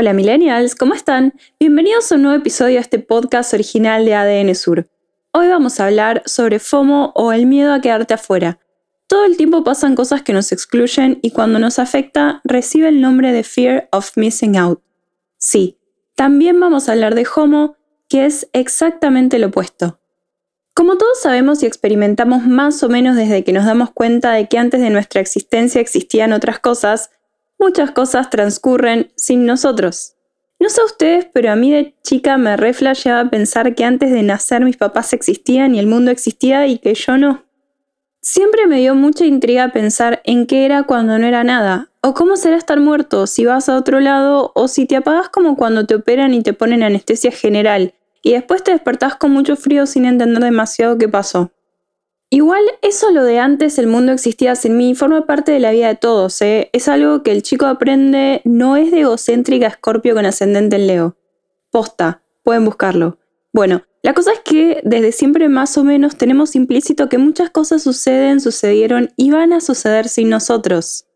Hola millennials, ¿cómo están? Bienvenidos a un nuevo episodio de este podcast original de ADN Sur. Hoy vamos a hablar sobre FOMO o el miedo a quedarte afuera. Todo el tiempo pasan cosas que nos excluyen y cuando nos afecta recibe el nombre de Fear of Missing Out. Sí, también vamos a hablar de FOMO, que es exactamente lo opuesto. Como todos sabemos y experimentamos más o menos desde que nos damos cuenta de que antes de nuestra existencia existían otras cosas, muchas cosas transcurren sin nosotros. No sé ustedes, pero a mí de chica me reflejaba pensar que antes de nacer mis papás existían y el mundo existía y que yo no. Siempre me dio mucha intriga pensar en qué era cuando no era nada, o cómo será estar muerto si vas a otro lado, o si te apagas como cuando te operan y te ponen anestesia general, y después te despertás con mucho frío sin entender demasiado qué pasó. Igual eso lo de antes el mundo existía sin mí forma parte de la vida de todos, ¿eh? es algo que el chico aprende, no es de egocéntrica escorpio con ascendente en Leo. Posta, pueden buscarlo. Bueno, la cosa es que desde siempre más o menos tenemos implícito que muchas cosas suceden, sucedieron y van a suceder sin nosotros.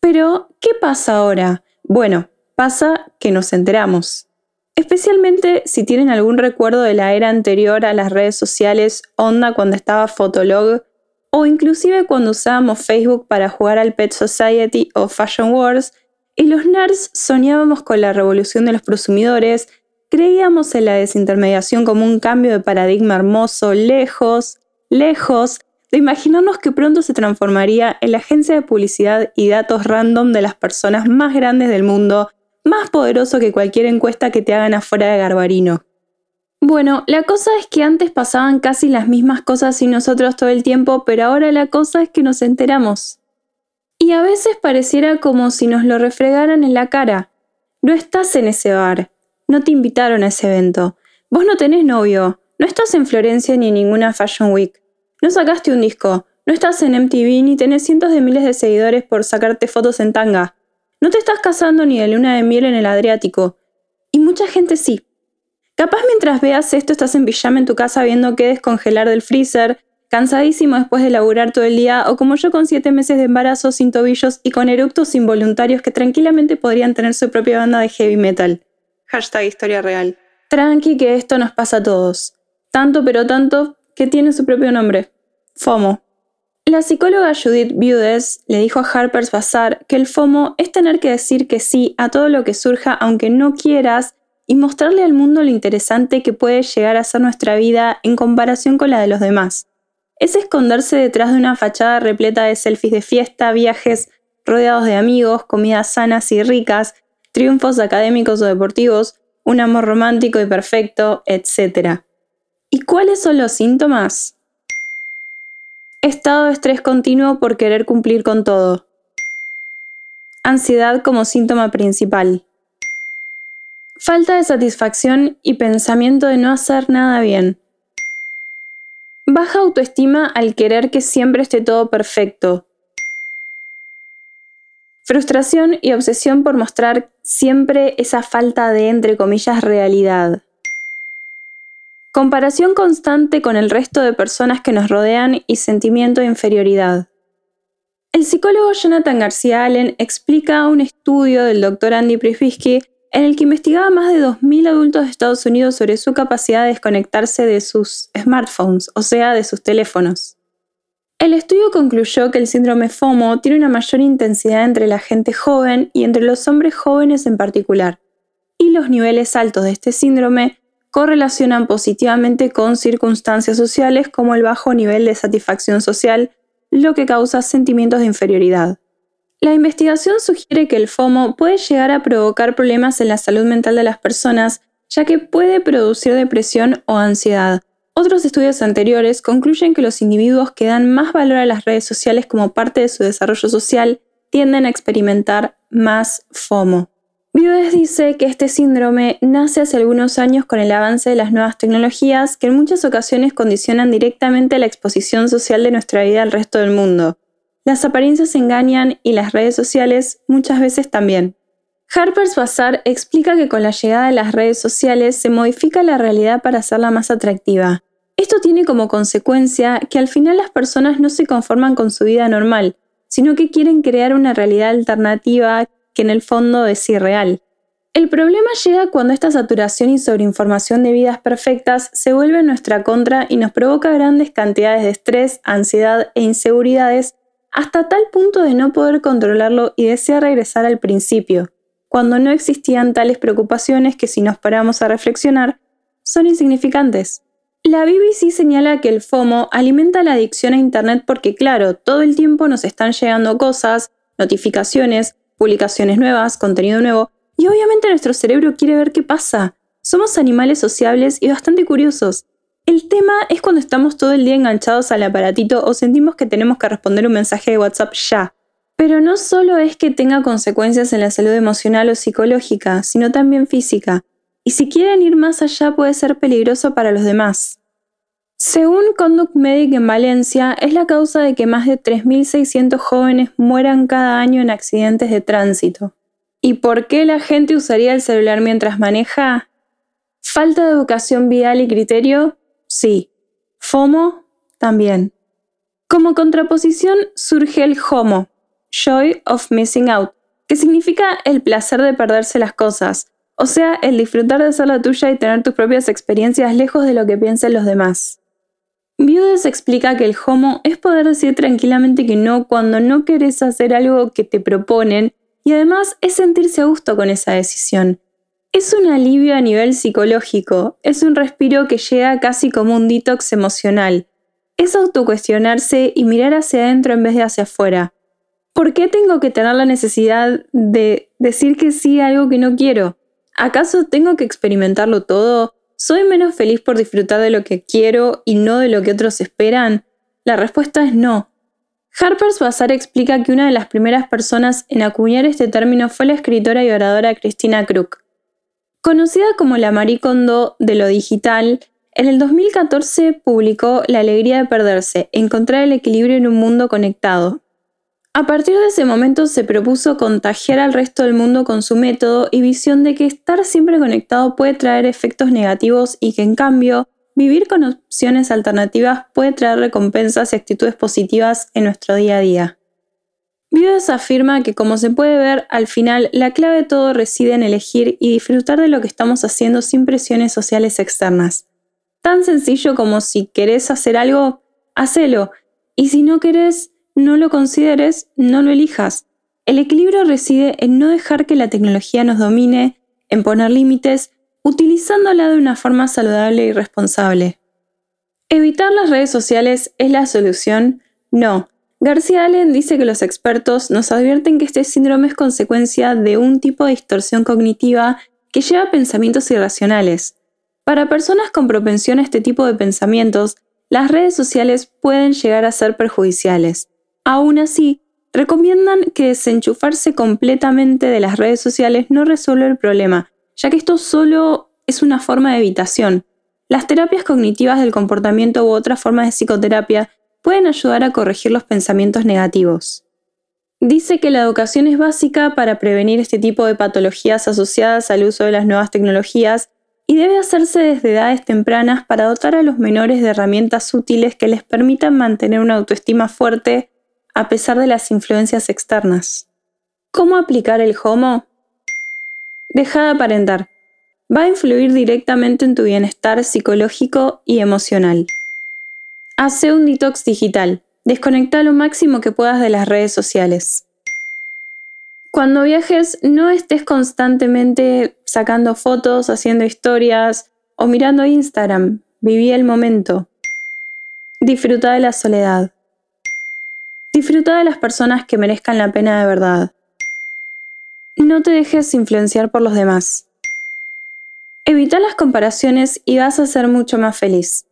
Pero, ¿qué pasa ahora? Bueno, pasa que nos enteramos. Especialmente si tienen algún recuerdo de la era anterior a las redes sociales, onda cuando estaba Fotolog, o inclusive cuando usábamos Facebook para jugar al Pet Society o Fashion Wars, y los nerds soñábamos con la revolución de los prosumidores, creíamos en la desintermediación como un cambio de paradigma hermoso, lejos, lejos de imaginarnos que pronto se transformaría en la agencia de publicidad y datos random de las personas más grandes del mundo más poderoso que cualquier encuesta que te hagan afuera de Garbarino. Bueno, la cosa es que antes pasaban casi las mismas cosas sin nosotros todo el tiempo, pero ahora la cosa es que nos enteramos. Y a veces pareciera como si nos lo refregaran en la cara. No estás en ese bar, no te invitaron a ese evento, vos no tenés novio, no estás en Florencia ni en ninguna Fashion Week, no sacaste un disco, no estás en MTV ni tenés cientos de miles de seguidores por sacarte fotos en tanga. No te estás casando ni de luna de miel en el Adriático. Y mucha gente sí. Capaz mientras veas esto estás en pijama en tu casa viendo qué descongelar del freezer, cansadísimo después de laburar todo el día, o como yo con siete meses de embarazo sin tobillos y con eructos involuntarios que tranquilamente podrían tener su propia banda de heavy metal. Hashtag historia real. Tranqui que esto nos pasa a todos. Tanto pero tanto que tiene su propio nombre. FOMO. La psicóloga Judith Budes le dijo a Harper's Bazaar que el FOMO es tener que decir que sí a todo lo que surja aunque no quieras y mostrarle al mundo lo interesante que puede llegar a ser nuestra vida en comparación con la de los demás. Es esconderse detrás de una fachada repleta de selfies de fiesta, viajes, rodeados de amigos, comidas sanas y ricas, triunfos académicos o deportivos, un amor romántico y perfecto, etc. ¿Y cuáles son los síntomas? Estado de estrés continuo por querer cumplir con todo. Ansiedad como síntoma principal. Falta de satisfacción y pensamiento de no hacer nada bien. Baja autoestima al querer que siempre esté todo perfecto. Frustración y obsesión por mostrar siempre esa falta de, entre comillas, realidad. Comparación constante con el resto de personas que nos rodean y sentimiento de inferioridad. El psicólogo Jonathan García Allen explica un estudio del Dr. Andy Prifisky en el que investigaba más de 2.000 adultos de Estados Unidos sobre su capacidad de desconectarse de sus smartphones, o sea, de sus teléfonos. El estudio concluyó que el síndrome FOMO tiene una mayor intensidad entre la gente joven y entre los hombres jóvenes en particular, y los niveles altos de este síndrome correlacionan positivamente con circunstancias sociales como el bajo nivel de satisfacción social, lo que causa sentimientos de inferioridad. La investigación sugiere que el FOMO puede llegar a provocar problemas en la salud mental de las personas, ya que puede producir depresión o ansiedad. Otros estudios anteriores concluyen que los individuos que dan más valor a las redes sociales como parte de su desarrollo social tienden a experimentar más FOMO. Viudes dice que este síndrome nace hace algunos años con el avance de las nuevas tecnologías que en muchas ocasiones condicionan directamente la exposición social de nuestra vida al resto del mundo. Las apariencias engañan y las redes sociales muchas veces también. Harper's Bazaar explica que con la llegada de las redes sociales se modifica la realidad para hacerla más atractiva. Esto tiene como consecuencia que al final las personas no se conforman con su vida normal, sino que quieren crear una realidad alternativa que en el fondo es irreal. El problema llega cuando esta saturación y sobreinformación de vidas perfectas se vuelve en nuestra contra y nos provoca grandes cantidades de estrés, ansiedad e inseguridades hasta tal punto de no poder controlarlo y desear regresar al principio, cuando no existían tales preocupaciones que si nos paramos a reflexionar, son insignificantes. La BBC señala que el FOMO alimenta la adicción a Internet porque claro, todo el tiempo nos están llegando cosas, notificaciones, publicaciones nuevas, contenido nuevo, y obviamente nuestro cerebro quiere ver qué pasa. Somos animales sociables y bastante curiosos. El tema es cuando estamos todo el día enganchados al aparatito o sentimos que tenemos que responder un mensaje de WhatsApp ya. Pero no solo es que tenga consecuencias en la salud emocional o psicológica, sino también física. Y si quieren ir más allá puede ser peligroso para los demás. Según Conduct Medic en Valencia, es la causa de que más de 3.600 jóvenes mueran cada año en accidentes de tránsito. ¿Y por qué la gente usaría el celular mientras maneja? ¿Falta de educación vial y criterio? Sí. ¿FOMO? También. Como contraposición surge el HOMO, Joy of Missing Out, que significa el placer de perderse las cosas, o sea, el disfrutar de ser la tuya y tener tus propias experiencias lejos de lo que piensen los demás. Viudes explica que el homo es poder decir tranquilamente que no cuando no querés hacer algo que te proponen y además es sentirse a gusto con esa decisión. Es un alivio a nivel psicológico, es un respiro que llega casi como un detox emocional. Es autocuestionarse y mirar hacia adentro en vez de hacia afuera. ¿Por qué tengo que tener la necesidad de decir que sí a algo que no quiero? ¿Acaso tengo que experimentarlo todo? ¿Soy menos feliz por disfrutar de lo que quiero y no de lo que otros esperan? La respuesta es no. Harper's Bazaar explica que una de las primeras personas en acuñar este término fue la escritora y oradora Christina Krug. Conocida como la Marie Kondo de lo digital, en el 2014 publicó La alegría de perderse, encontrar el equilibrio en un mundo conectado, a partir de ese momento se propuso contagiar al resto del mundo con su método y visión de que estar siempre conectado puede traer efectos negativos y que en cambio vivir con opciones alternativas puede traer recompensas y actitudes positivas en nuestro día a día. Vives afirma que como se puede ver, al final la clave de todo reside en elegir y disfrutar de lo que estamos haciendo sin presiones sociales externas. Tan sencillo como si querés hacer algo, hacelo, y si no querés, no lo consideres, no lo elijas. El equilibrio reside en no dejar que la tecnología nos domine, en poner límites, utilizándola de una forma saludable y responsable. ¿Evitar las redes sociales es la solución? No. García Allen dice que los expertos nos advierten que este síndrome es consecuencia de un tipo de distorsión cognitiva que lleva a pensamientos irracionales. Para personas con propensión a este tipo de pensamientos, las redes sociales pueden llegar a ser perjudiciales. Aún así, recomiendan que desenchufarse completamente de las redes sociales no resuelve el problema, ya que esto solo es una forma de evitación. Las terapias cognitivas del comportamiento u otras formas de psicoterapia pueden ayudar a corregir los pensamientos negativos. Dice que la educación es básica para prevenir este tipo de patologías asociadas al uso de las nuevas tecnologías y debe hacerse desde edades tempranas para dotar a los menores de herramientas útiles que les permitan mantener una autoestima fuerte a pesar de las influencias externas. ¿Cómo aplicar el HOMO? Deja de aparentar. Va a influir directamente en tu bienestar psicológico y emocional. Hace un detox digital. Desconecta lo máximo que puedas de las redes sociales. Cuando viajes, no estés constantemente sacando fotos, haciendo historias o mirando Instagram. Viví el momento. Disfruta de la soledad. Disfruta de las personas que merezcan la pena de verdad. No te dejes influenciar por los demás. Evita las comparaciones y vas a ser mucho más feliz.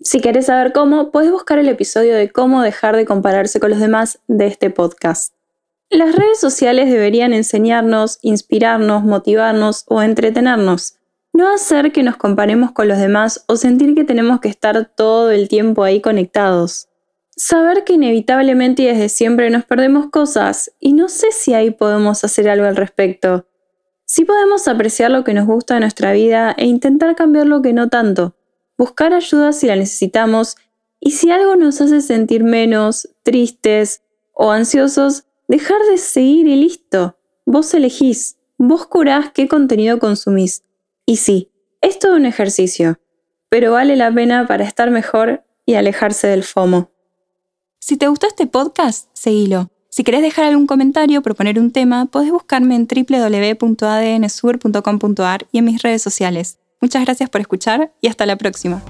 Si quieres saber cómo, puedes buscar el episodio de cómo dejar de compararse con los demás de este podcast. Las redes sociales deberían enseñarnos, inspirarnos, motivarnos o entretenernos, no hacer que nos comparemos con los demás o sentir que tenemos que estar todo el tiempo ahí conectados. Saber que inevitablemente y desde siempre nos perdemos cosas y no sé si ahí podemos hacer algo al respecto. Sí podemos apreciar lo que nos gusta de nuestra vida e intentar cambiar lo que no tanto, buscar ayuda si la necesitamos y si algo nos hace sentir menos, tristes o ansiosos, Dejar de seguir y listo. Vos elegís, vos curás qué contenido consumís. Y sí, es todo un ejercicio, pero vale la pena para estar mejor y alejarse del FOMO. Si te gustó este podcast, seguilo. Si querés dejar algún comentario o proponer un tema, podés buscarme en www.adnsur.com.ar y en mis redes sociales. Muchas gracias por escuchar y hasta la próxima.